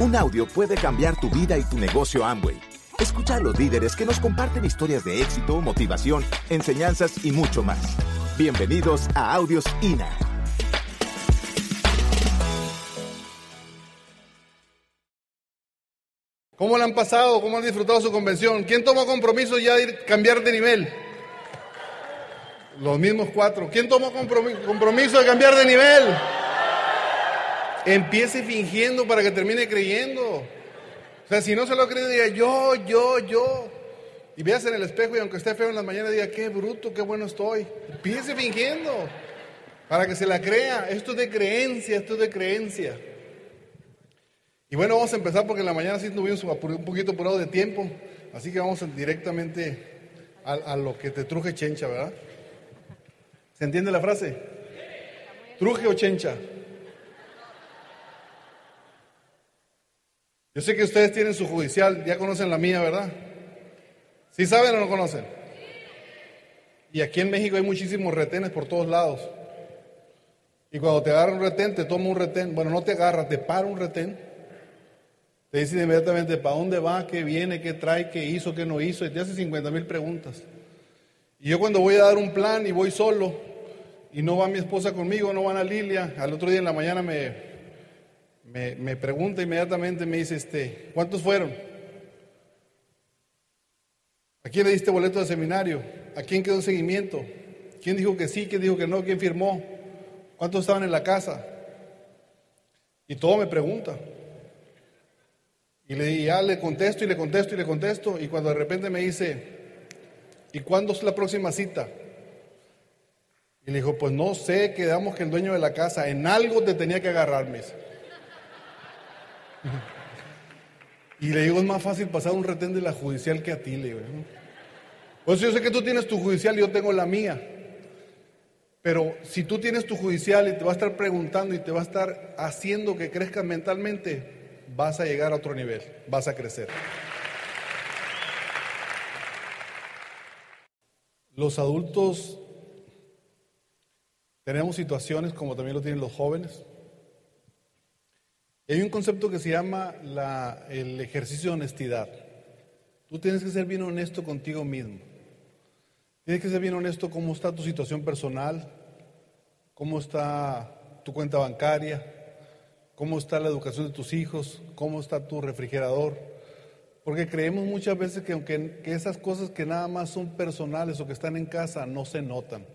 Un audio puede cambiar tu vida y tu negocio Amway. Escucha a los líderes que nos comparten historias de éxito, motivación, enseñanzas y mucho más. Bienvenidos a Audios INA. ¿Cómo le han pasado? ¿Cómo han disfrutado su convención? ¿Quién tomó compromiso ya de cambiar de nivel? Los mismos cuatro. ¿Quién tomó compromiso de cambiar de nivel? Empiece fingiendo para que termine creyendo. O sea, si no se lo cree, diga yo, yo, yo. Y veas en el espejo y aunque esté feo en las mañanas, diga qué bruto, qué bueno estoy. Empiece fingiendo para que se la crea. Esto es de creencia, esto es de creencia. Y bueno, vamos a empezar porque en la mañana sí estuvimos un poquito apurado de tiempo. Así que vamos directamente a, a lo que te truje chencha, ¿verdad? ¿Se entiende la frase? ¿Truje o chencha? Yo sé que ustedes tienen su judicial, ya conocen la mía, ¿verdad? ¿Sí saben o no conocen? Y aquí en México hay muchísimos retenes por todos lados. Y cuando te agarra un retén, te toma un retén. Bueno, no te agarra, te para un retén. Te dice inmediatamente para dónde va, qué viene, qué trae, qué hizo, qué no hizo. Y te hace 50 mil preguntas. Y yo cuando voy a dar un plan y voy solo, y no va mi esposa conmigo, no van a Lilia, al otro día en la mañana me, me, pregunta inmediatamente, me dice, este, ¿cuántos fueron? ¿A quién le diste boleto de seminario? ¿A quién quedó en seguimiento? ¿Quién dijo que sí? ¿Quién dijo que no? ¿Quién firmó? ¿Cuántos estaban en la casa? Y todo me pregunta. Y le, ya le contesto y le contesto y le contesto. Y cuando de repente me dice, ¿y cuándo es la próxima cita? Y le dijo, pues no sé, quedamos que el dueño de la casa en algo te tenía que agarrarme. Y le digo, es más fácil pasar un retén de la judicial que a ti, le digo. Pues yo sé que tú tienes tu judicial y yo tengo la mía. Pero si tú tienes tu judicial y te va a estar preguntando y te va a estar haciendo que crezcas mentalmente, vas a llegar a otro nivel, vas a crecer. Los adultos tenemos situaciones como también lo tienen los jóvenes hay un concepto que se llama el ejercicio de honestidad. Tú tienes que ser bien honesto contigo mismo. Tienes que ser bien honesto cómo está tu situación personal, cómo está tu cuenta bancaria, cómo está la educación de tus hijos, cómo está tu refrigerador. Porque creemos muchas veces que aunque que esas cosas que nada más son personales o que están en casa no se notan.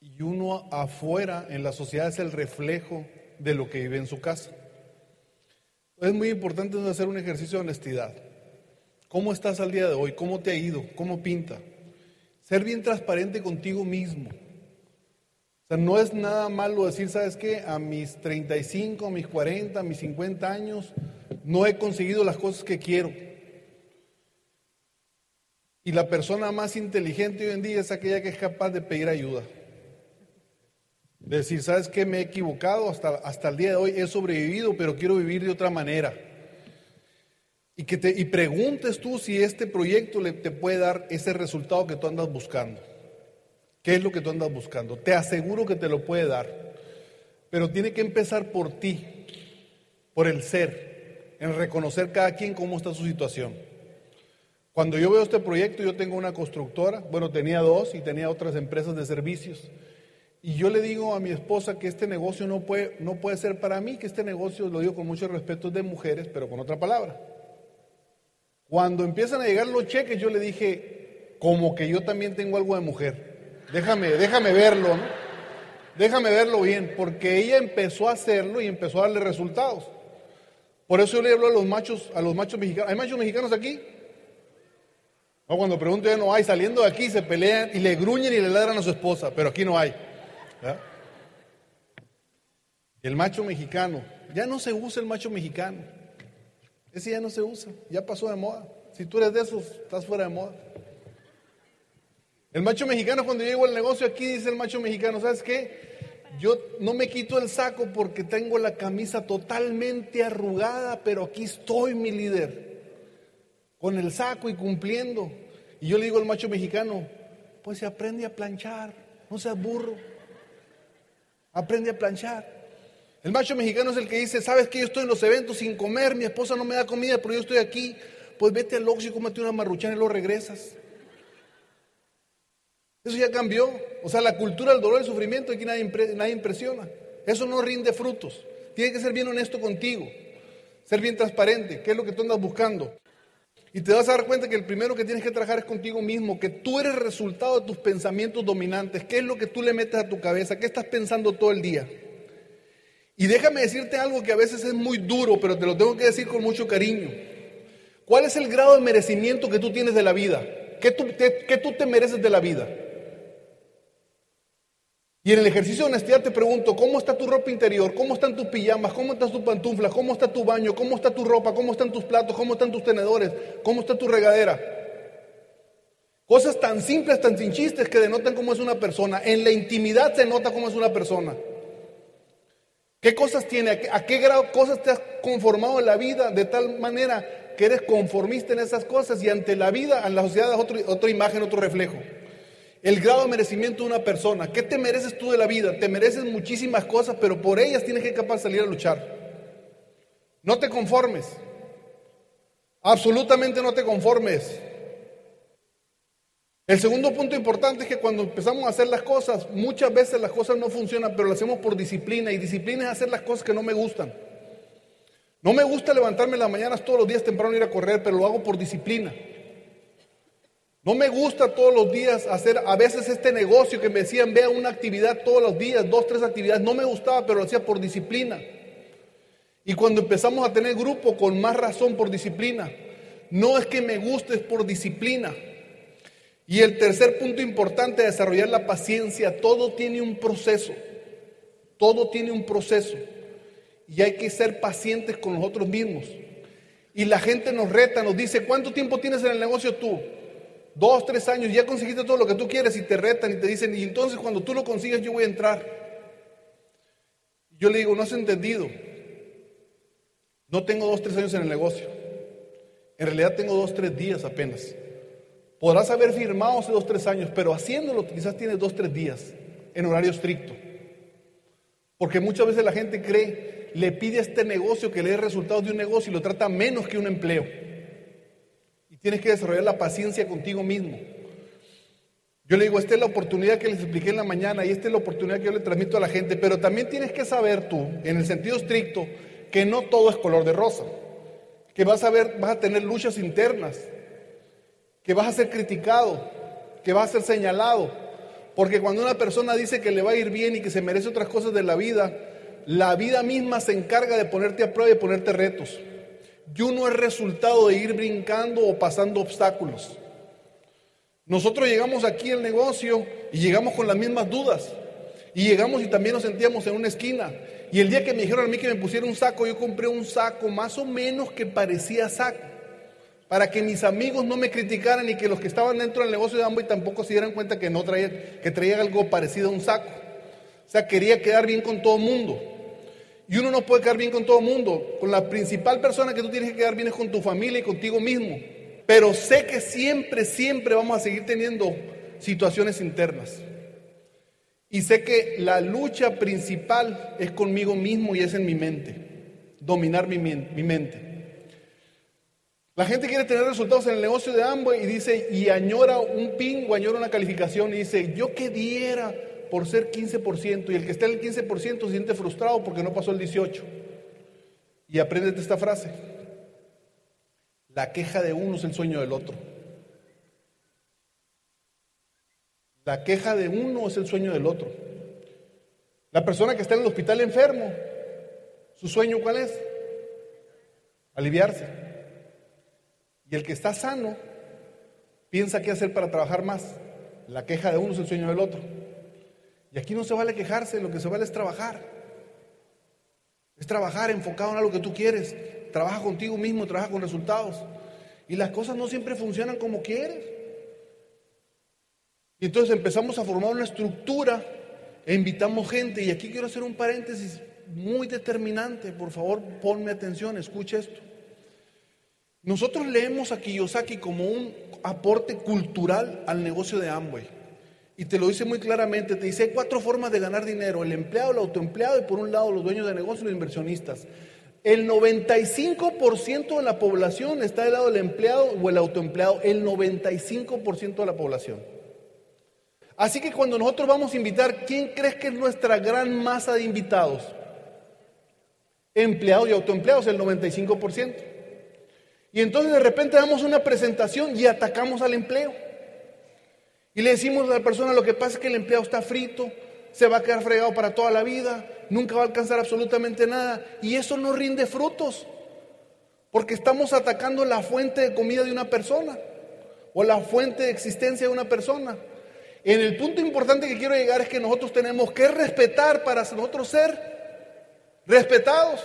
Y uno afuera en la sociedad es el reflejo de lo que vive en su casa. Es muy importante hacer un ejercicio de honestidad. ¿Cómo estás al día de hoy? ¿Cómo te ha ido? ¿Cómo pinta? Ser bien transparente contigo mismo. O sea, no es nada malo decir, ¿sabes qué? A mis 35, a mis 40, a mis 50 años, no he conseguido las cosas que quiero. Y la persona más inteligente hoy en día es aquella que es capaz de pedir ayuda. Decir, ¿sabes qué? Me he equivocado, hasta, hasta el día de hoy he sobrevivido, pero quiero vivir de otra manera. Y, que te, y preguntes tú si este proyecto le, te puede dar ese resultado que tú andas buscando. ¿Qué es lo que tú andas buscando? Te aseguro que te lo puede dar. Pero tiene que empezar por ti, por el ser, en reconocer cada quien cómo está su situación. Cuando yo veo este proyecto, yo tengo una constructora, bueno, tenía dos y tenía otras empresas de servicios. Y yo le digo a mi esposa que este negocio no puede, no puede ser para mí, que este negocio, lo digo con mucho respeto, es de mujeres, pero con otra palabra. Cuando empiezan a llegar los cheques, yo le dije, como que yo también tengo algo de mujer. Déjame, déjame verlo, ¿no? Déjame verlo bien, porque ella empezó a hacerlo y empezó a darle resultados. Por eso yo le hablo a los machos, a los machos mexicanos. ¿Hay machos mexicanos aquí? Cuando pregunto ya no hay, saliendo de aquí se pelean y le gruñen y le ladran a su esposa, pero aquí no hay. El macho mexicano, ya no se usa el macho mexicano. Ese ya no se usa, ya pasó de moda. Si tú eres de esos, estás fuera de moda. El macho mexicano, cuando llego al negocio aquí, dice el macho mexicano, ¿sabes qué? Yo no me quito el saco porque tengo la camisa totalmente arrugada, pero aquí estoy, mi líder, con el saco y cumpliendo. Y yo le digo al macho mexicano, pues se aprende a planchar, no seas burro. Aprende a planchar. El macho mexicano es el que dice, sabes que yo estoy en los eventos sin comer, mi esposa no me da comida, pero yo estoy aquí. Pues vete al Oxxo y cómete una marruchana y luego regresas. Eso ya cambió. O sea, la cultura del dolor y el sufrimiento aquí nadie, nadie impresiona. Eso no rinde frutos. Tiene que ser bien honesto contigo, ser bien transparente. ¿Qué es lo que tú andas buscando? Y te vas a dar cuenta que el primero que tienes que trabajar es contigo mismo, que tú eres el resultado de tus pensamientos dominantes. ¿Qué es lo que tú le metes a tu cabeza? ¿Qué estás pensando todo el día? Y déjame decirte algo que a veces es muy duro, pero te lo tengo que decir con mucho cariño. ¿Cuál es el grado de merecimiento que tú tienes de la vida? ¿Qué tú, tú te mereces de la vida? Y en el ejercicio de honestidad te pregunto, ¿cómo está tu ropa interior? ¿Cómo están tus pijamas? ¿Cómo están tus pantuflas? ¿Cómo está tu baño? ¿Cómo está tu ropa? ¿Cómo están tus platos? ¿Cómo están tus tenedores? ¿Cómo está tu regadera? Cosas tan simples, tan sin chistes que denotan cómo es una persona. En la intimidad se nota cómo es una persona. ¿Qué cosas tiene? ¿A qué, grado cosas te has conformado en la vida de tal manera que eres conformista en esas cosas y ante la vida, en la sociedad, es otra imagen, otro reflejo? El grado de merecimiento de una persona. ¿Qué te mereces tú de la vida? Te mereces muchísimas cosas, pero por ellas tienes que capaz salir a luchar. No te conformes. Absolutamente no te conformes. El segundo punto importante es que cuando empezamos a hacer las cosas, muchas veces las cosas no funcionan, pero lo hacemos por disciplina. Y disciplina es hacer las cosas que no me gustan. No me gusta levantarme en las mañanas todos los días temprano ir a correr, pero lo hago por disciplina. No me gusta todos los días hacer a veces este negocio que me decían, vea una actividad todos los días, dos, tres actividades. No me gustaba, pero lo hacía por disciplina. Y cuando empezamos a tener grupo, con más razón por disciplina. No es que me guste, es por disciplina. Y el tercer punto importante de desarrollar la paciencia, todo tiene un proceso, todo tiene un proceso. Y hay que ser pacientes con nosotros mismos. Y la gente nos reta, nos dice, ¿cuánto tiempo tienes en el negocio tú? Dos, tres años, ya conseguiste todo lo que tú quieres y te retan y te dicen, y entonces cuando tú lo consigues yo voy a entrar. Yo le digo, no has entendido. No tengo dos, tres años en el negocio. En realidad tengo dos, tres días apenas. Podrás haber firmado hace dos, tres años, pero haciéndolo quizás tienes dos, tres días en horario estricto. Porque muchas veces la gente cree, le pide a este negocio que le dé resultados de un negocio y lo trata menos que un empleo. Tienes que desarrollar la paciencia contigo mismo. Yo le digo, esta es la oportunidad que les expliqué en la mañana y esta es la oportunidad que yo le transmito a la gente, pero también tienes que saber tú, en el sentido estricto, que no todo es color de rosa, que vas a ver, vas a tener luchas internas, que vas a ser criticado, que vas a ser señalado. Porque cuando una persona dice que le va a ir bien y que se merece otras cosas de la vida, la vida misma se encarga de ponerte a prueba y ponerte retos. Y uno es resultado de ir brincando o pasando obstáculos. Nosotros llegamos aquí al negocio y llegamos con las mismas dudas. Y llegamos y también nos sentíamos en una esquina. Y el día que me dijeron a mí que me pusiera un saco, yo compré un saco más o menos que parecía saco para que mis amigos no me criticaran y que los que estaban dentro del negocio de Amway tampoco se dieran cuenta que no traía, que traía algo parecido a un saco. O sea, quería quedar bien con todo el mundo. Y uno no puede quedar bien con todo el mundo. Con la principal persona que tú tienes que quedar bien es con tu familia y contigo mismo. Pero sé que siempre, siempre vamos a seguir teniendo situaciones internas. Y sé que la lucha principal es conmigo mismo y es en mi mente. Dominar mi, mi mente. La gente quiere tener resultados en el negocio de Amway y dice, y añora un pin añora una calificación y dice, yo qué diera por ser 15%. Y el que está en el 15% se siente frustrado porque no pasó el 18%. Y apréndete esta frase. La queja de uno es el sueño del otro. La queja de uno es el sueño del otro. La persona que está en el hospital enfermo, ¿su sueño cuál es? Aliviarse. Y el que está sano piensa qué hacer para trabajar más. La queja de uno es el sueño del otro. Y aquí no se vale quejarse, lo que se vale es trabajar. Es trabajar enfocado en algo que tú quieres. Trabaja contigo mismo, trabaja con resultados. Y las cosas no siempre funcionan como quieres. Y entonces empezamos a formar una estructura e invitamos gente. Y aquí quiero hacer un paréntesis muy determinante. Por favor, ponme atención, escucha esto. Nosotros leemos a Kiyosaki como un aporte cultural al negocio de Amway. Y te lo dice muy claramente, te dice, hay cuatro formas de ganar dinero, el empleado, el autoempleado y por un lado los dueños de negocios y los inversionistas. El 95% de la población está del lado del empleado o el autoempleado, el 95% de la población. Así que cuando nosotros vamos a invitar, ¿quién crees que es nuestra gran masa de invitados? Empleados y autoempleados, el 95%. Y entonces de repente damos una presentación y atacamos al empleo. Y le decimos a la persona, lo que pasa es que el empleado está frito, se va a quedar fregado para toda la vida, nunca va a alcanzar absolutamente nada. Y eso no rinde frutos, porque estamos atacando la fuente de comida de una persona o la fuente de existencia de una persona. En el punto importante que quiero llegar es que nosotros tenemos que respetar para nosotros ser respetados.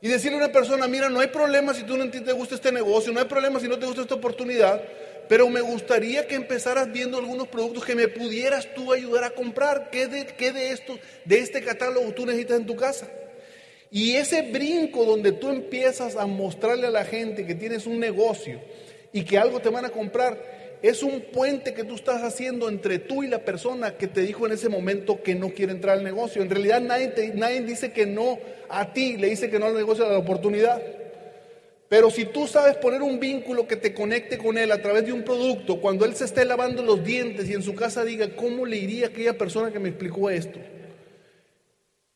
Y decirle a una persona, mira, no hay problema si tú no te gusta este negocio, no hay problema si no te gusta esta oportunidad, pero me gustaría que empezaras viendo algunos productos que me pudieras tú ayudar a comprar. ¿Qué de, qué de esto, de este catálogo tú necesitas en tu casa? Y ese brinco donde tú empiezas a mostrarle a la gente que tienes un negocio y que algo te van a comprar, es un puente que tú estás haciendo entre tú y la persona que te dijo en ese momento que no quiere entrar al negocio. En realidad nadie, nadie dice que no a ti, le dice que no al negocio, a la oportunidad. Pero si tú sabes poner un vínculo que te conecte con él a través de un producto, cuando él se esté lavando los dientes y en su casa diga, ¿cómo le iría a aquella persona que me explicó esto?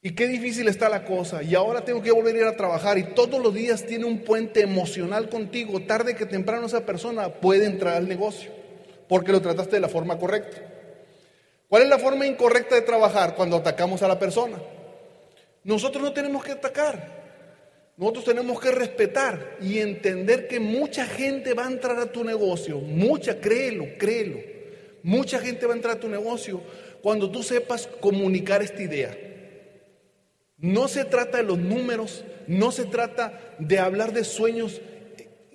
Y qué difícil está la cosa. Y ahora tengo que volver a ir a trabajar y todos los días tiene un puente emocional contigo. Tarde que temprano esa persona puede entrar al negocio porque lo trataste de la forma correcta. ¿Cuál es la forma incorrecta de trabajar cuando atacamos a la persona? Nosotros no tenemos que atacar. Nosotros tenemos que respetar y entender que mucha gente va a entrar a tu negocio, mucha, créelo, créelo. Mucha gente va a entrar a tu negocio cuando tú sepas comunicar esta idea. No se trata de los números, no se trata de hablar de sueños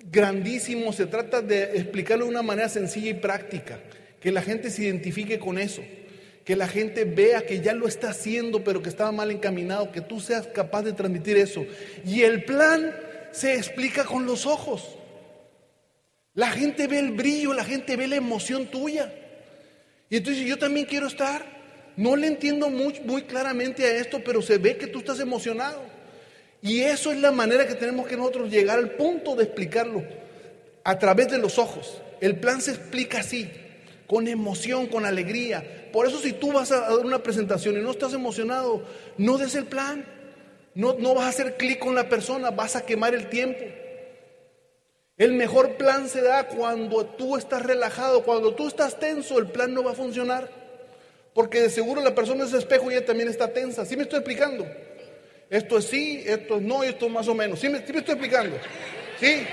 grandísimos, se trata de explicarlo de una manera sencilla y práctica, que la gente se identifique con eso que la gente vea que ya lo está haciendo, pero que estaba mal encaminado, que tú seas capaz de transmitir eso. Y el plan se explica con los ojos. La gente ve el brillo, la gente ve la emoción tuya. Y entonces yo también quiero estar. No le entiendo muy, muy claramente a esto, pero se ve que tú estás emocionado. Y eso es la manera que tenemos que nosotros llegar al punto de explicarlo, a través de los ojos. El plan se explica así con emoción, con alegría. Por eso si tú vas a dar una presentación y no estás emocionado, no des el plan. No, no vas a hacer clic con la persona, vas a quemar el tiempo. El mejor plan se da cuando tú estás relajado, cuando tú estás tenso, el plan no va a funcionar. Porque de seguro la persona es espejo y ella también está tensa. ¿Sí me estoy explicando? Esto es sí, esto es no y esto es más o menos. ¿Sí me, sí me estoy explicando? ¿Sí?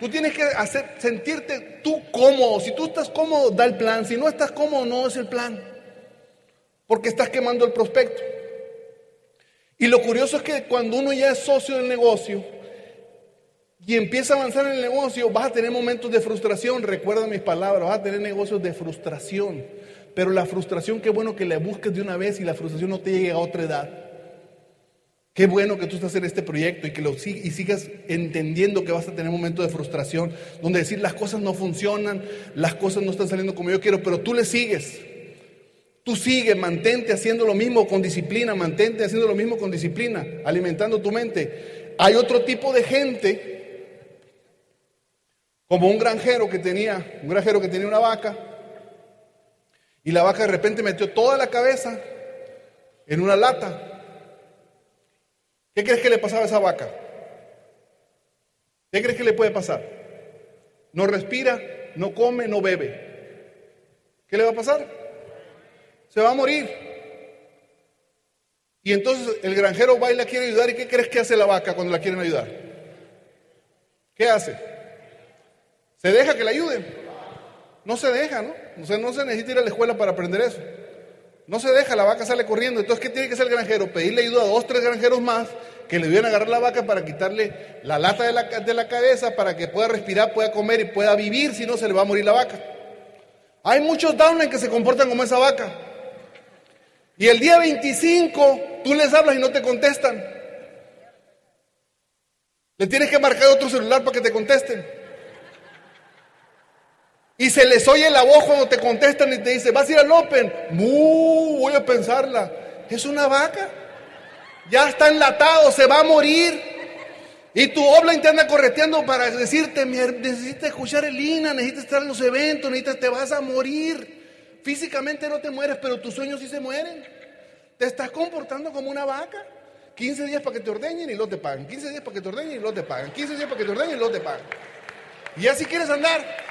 Tú tienes que hacer, sentirte tú cómodo. Si tú estás cómodo, da el plan. Si no estás cómodo, no es el plan. Porque estás quemando el prospecto. Y lo curioso es que cuando uno ya es socio del negocio y empieza a avanzar en el negocio, vas a tener momentos de frustración. Recuerda mis palabras, vas a tener negocios de frustración. Pero la frustración, qué bueno que la busques de una vez y la frustración no te llegue a otra edad. Qué bueno que tú estás en este proyecto y que lo y sigas entendiendo que vas a tener momentos de frustración, donde decir las cosas no funcionan, las cosas no están saliendo como yo quiero, pero tú le sigues. Tú sigues, mantente haciendo lo mismo con disciplina, mantente haciendo lo mismo con disciplina, alimentando tu mente. Hay otro tipo de gente, como un granjero que tenía, un granjero que tenía una vaca, y la vaca de repente metió toda la cabeza en una lata ¿Qué crees que le pasaba a esa vaca? ¿Qué crees que le puede pasar? No respira, no come, no bebe. ¿Qué le va a pasar? Se va a morir. Y entonces el granjero va y la quiere ayudar. ¿Y qué crees que hace la vaca cuando la quieren ayudar? ¿Qué hace? ¿Se deja que la ayuden? No se deja, ¿no? O sea, no se necesita ir a la escuela para aprender eso. No se deja, la vaca sale corriendo. Entonces, ¿qué tiene que hacer el granjero? Pedirle ayuda a dos, tres granjeros más que le vienen a agarrar la vaca para quitarle la lata de la, de la cabeza para que pueda respirar, pueda comer y pueda vivir, si no se le va a morir la vaca. Hay muchos downline que se comportan como esa vaca. Y el día 25 tú les hablas y no te contestan. Le tienes que marcar otro celular para que te contesten. Y se les oye la voz cuando te contestan y te dice, ¿vas a ir al Open? Mu, voy a pensarla. Es una vaca. Ya está enlatado, se va a morir. Y tu obla interna correteando para decirte, necesitas escuchar el INA, necesitas estar en los eventos, necesitas, te vas a morir. Físicamente no te mueres, pero tus sueños sí se mueren. Te estás comportando como una vaca. 15 días para que te ordeñen y luego te pagan. 15 días para que te ordeñen y luego te pagan. 15 días para que te ordeñen y luego te pagan. Y así quieres andar.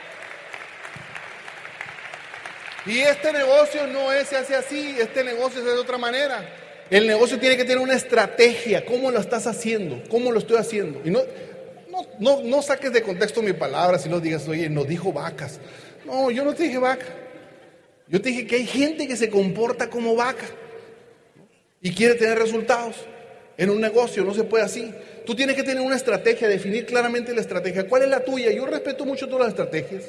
Y este negocio no se hace así, este negocio se hace de otra manera. El negocio tiene que tener una estrategia. ¿Cómo lo estás haciendo? ¿Cómo lo estoy haciendo? Y no, no, no, saques de contexto mi palabra si no digas, oye, nos dijo vacas. No, yo no te dije vaca. Yo te dije que hay gente que se comporta como vaca y quiere tener resultados. En un negocio no se puede así. Tú tienes que tener una estrategia, definir claramente la estrategia. ¿Cuál es la tuya? Yo respeto mucho todas las estrategias.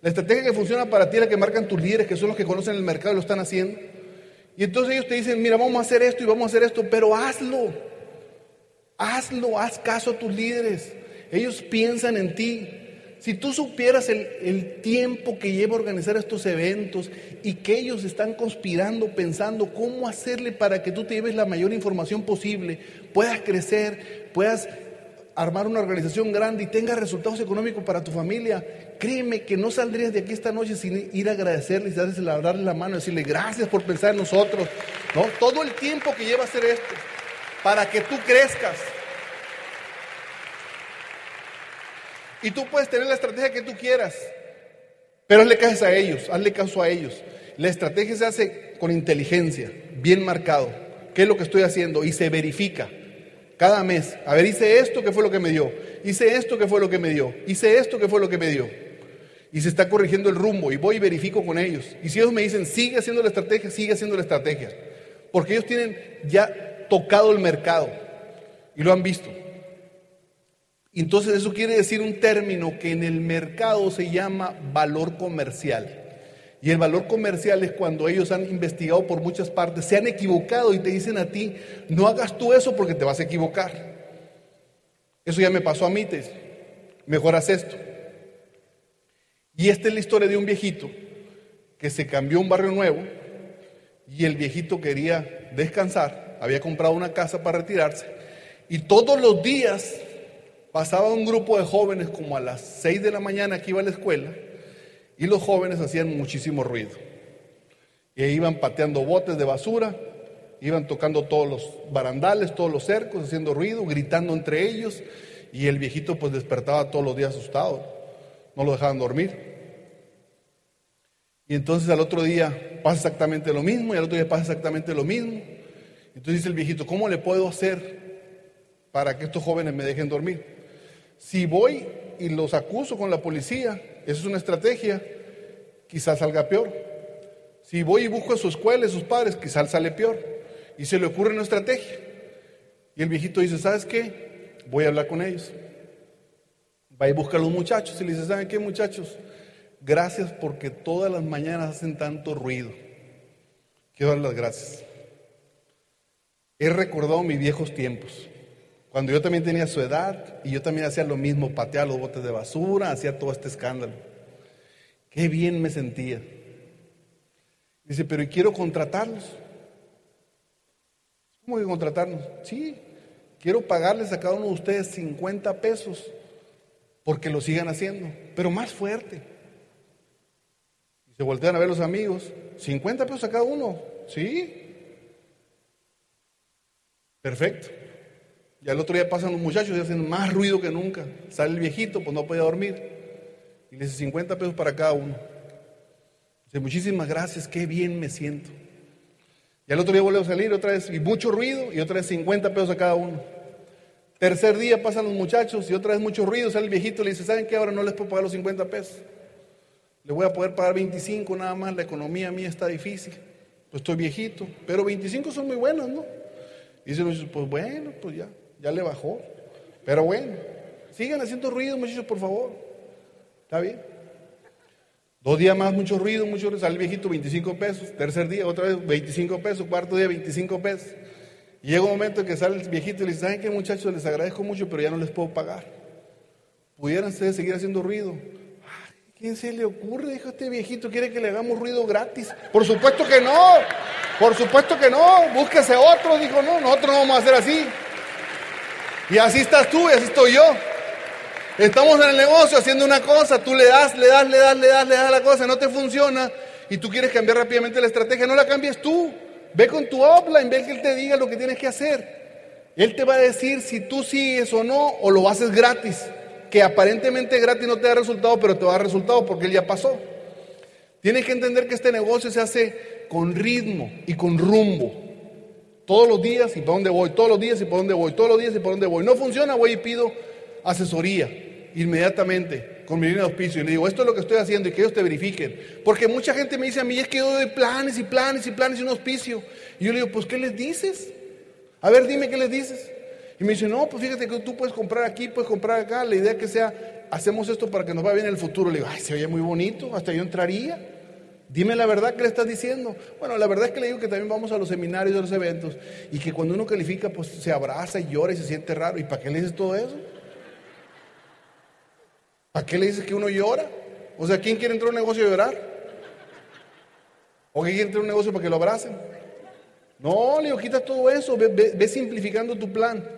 La estrategia que funciona para ti es la que marcan tus líderes, que son los que conocen el mercado y lo están haciendo. Y entonces ellos te dicen, mira, vamos a hacer esto y vamos a hacer esto, pero hazlo. Hazlo, haz caso a tus líderes. Ellos piensan en ti. Si tú supieras el, el, tiempo que lleva organizar estos eventos y que ellos están conspirando, pensando cómo hacerle para que tú te lleves la mayor información posible, puedas crecer, puedas armar una organización grande y tenga resultados económicos para tu familia, créeme que no saldrías de aquí esta noche sin ir a agradecerles, y darle la mano, decirle gracias por pensar en nosotros, ¿no? Todo el tiempo que lleva hacer esto, para que tú crezcas. Y tú puedes tener la estrategia que tú quieras, pero hazle caso a ellos, hazle caso a ellos. La estrategia se hace con inteligencia, bien marcado. ¿Qué es lo que estoy haciendo? Y se verifica cada mes. A ver, hice esto, ¿qué fue lo que me dio? Hice esto, ¿qué fue lo que me dio? Hice esto, ¿qué fue lo que me dio? Y se está corrigiendo el rumbo y voy y verifico con ellos. Y si ellos me dicen, sigue haciendo la estrategia, sigue haciendo la estrategia. Porque ellos tienen ya tocado el mercado y lo han visto. Entonces eso quiere decir un término que en el mercado se llama valor comercial. Y el valor comercial es cuando ellos han investigado por muchas partes, se han equivocado y te dicen a ti, no hagas tú eso porque te vas a equivocar. Eso ya me pasó a mí, te mejor haz esto. Y esta es la historia de un viejito que se cambió a un barrio nuevo y el viejito quería descansar, había comprado una casa para retirarse y todos los días pasaba un grupo de jóvenes como a las 6 de la mañana que iba a la escuela y los jóvenes hacían muchísimo ruido. Y iban pateando botes de basura, iban tocando todos los barandales, todos los cercos, haciendo ruido, gritando entre ellos. Y el viejito pues despertaba todos los días asustado. No lo dejaban dormir. Y entonces al otro día pasa exactamente lo mismo y al otro día pasa exactamente lo mismo. Entonces dice el viejito, ¿cómo le puedo hacer para que estos jóvenes me dejen dormir? Si voy y los acuso con la policía, esa es una estrategia, quizás salga peor. Si voy y busco a su escuela, a sus padres, quizás sale peor. Y se le ocurre una estrategia. Y el viejito dice, ¿sabes qué? Voy a hablar con ellos. Va y busca a los muchachos y le dice, ¿saben qué muchachos? Gracias porque todas las mañanas hacen tanto ruido. Quiero dar las gracias. He recordado mis viejos tiempos. Cuando yo también tenía su edad y yo también hacía lo mismo, pateaba los botes de basura, hacía todo este escándalo. Qué bien me sentía. Dice, pero ¿y quiero contratarlos? ¿Cómo que contratarnos? Sí, quiero pagarles a cada uno de ustedes 50 pesos porque lo sigan haciendo, pero más fuerte. Y se voltean a ver los amigos, 50 pesos a cada uno, ¿sí? Perfecto. Y al otro día pasan los muchachos y hacen más ruido que nunca. Sale el viejito, pues no puede dormir. Y le dice 50 pesos para cada uno. Dice, muchísimas gracias, qué bien me siento. Y al otro día vuelve a salir otra vez, y mucho ruido, y otra vez 50 pesos a cada uno. Tercer día pasan los muchachos y otra vez mucho ruido, sale el viejito y le dice, ¿saben qué? Ahora no les puedo pagar los 50 pesos. Le voy a poder pagar 25 nada más, la economía mía está difícil. Pues estoy viejito, pero 25 son muy buenos, ¿no? Dice, pues bueno, pues ya ya le bajó. Pero bueno, sigan haciendo ruido, muchachos, por favor. ¿Está bien? Dos días más, mucho ruido, mucho ruido. Sale el viejito, 25 pesos. Tercer día, otra vez, 25 pesos. Cuarto día, 25 pesos. Llega un momento en que sale el viejito y le dice, ¿saben qué, muchachos? Les agradezco mucho, pero ya no les puedo pagar. ¿Pudieran ustedes seguir haciendo ruido? ¿Quién se le ocurre? Dijo este viejito, quiere que le hagamos ruido gratis. Por supuesto que no, por supuesto que no, búsquese otro. Dijo, no, nosotros no vamos a hacer así. Y así estás tú y así estoy yo. Estamos en el negocio haciendo una cosa, tú le das, le das, le das, le das, le das a la cosa, no te funciona y tú quieres cambiar rápidamente la estrategia, no la cambies tú. Ve con tu offline, ve que él te diga lo que tienes que hacer. Él te va a decir si tú sigues o no o lo haces gratis que aparentemente gratis no te da resultado, pero te va a dar resultado porque él ya pasó. Tienes que entender que este negocio se hace con ritmo y con rumbo. Todos los días y para dónde voy, todos los días y para dónde voy, todos los días y para dónde voy. No funciona, voy y pido asesoría inmediatamente con mi línea de auspicio y le digo, esto es lo que estoy haciendo y que ellos te verifiquen. Porque mucha gente me dice a mí, es que yo doy planes y planes y planes y un auspicio. Y yo le digo, pues ¿qué les dices? A ver, dime qué les dices. Y me dice, no, pues fíjate que tú puedes comprar aquí, puedes comprar acá. La idea que sea, hacemos esto para que nos vaya bien en el futuro. Le digo, ay, se oye muy bonito, hasta yo entraría. Dime la verdad que le estás diciendo. Bueno, la verdad es que le digo que también vamos a los seminarios a los eventos y que cuando uno califica, pues se abraza y llora y se siente raro. ¿Y para qué le dices todo eso? ¿Para qué le dices que uno llora? O sea, ¿quién quiere entrar a un negocio y llorar? ¿O quién quiere entrar a un negocio para que lo abracen? No, le digo, quita todo eso, ve simplificando tu plan.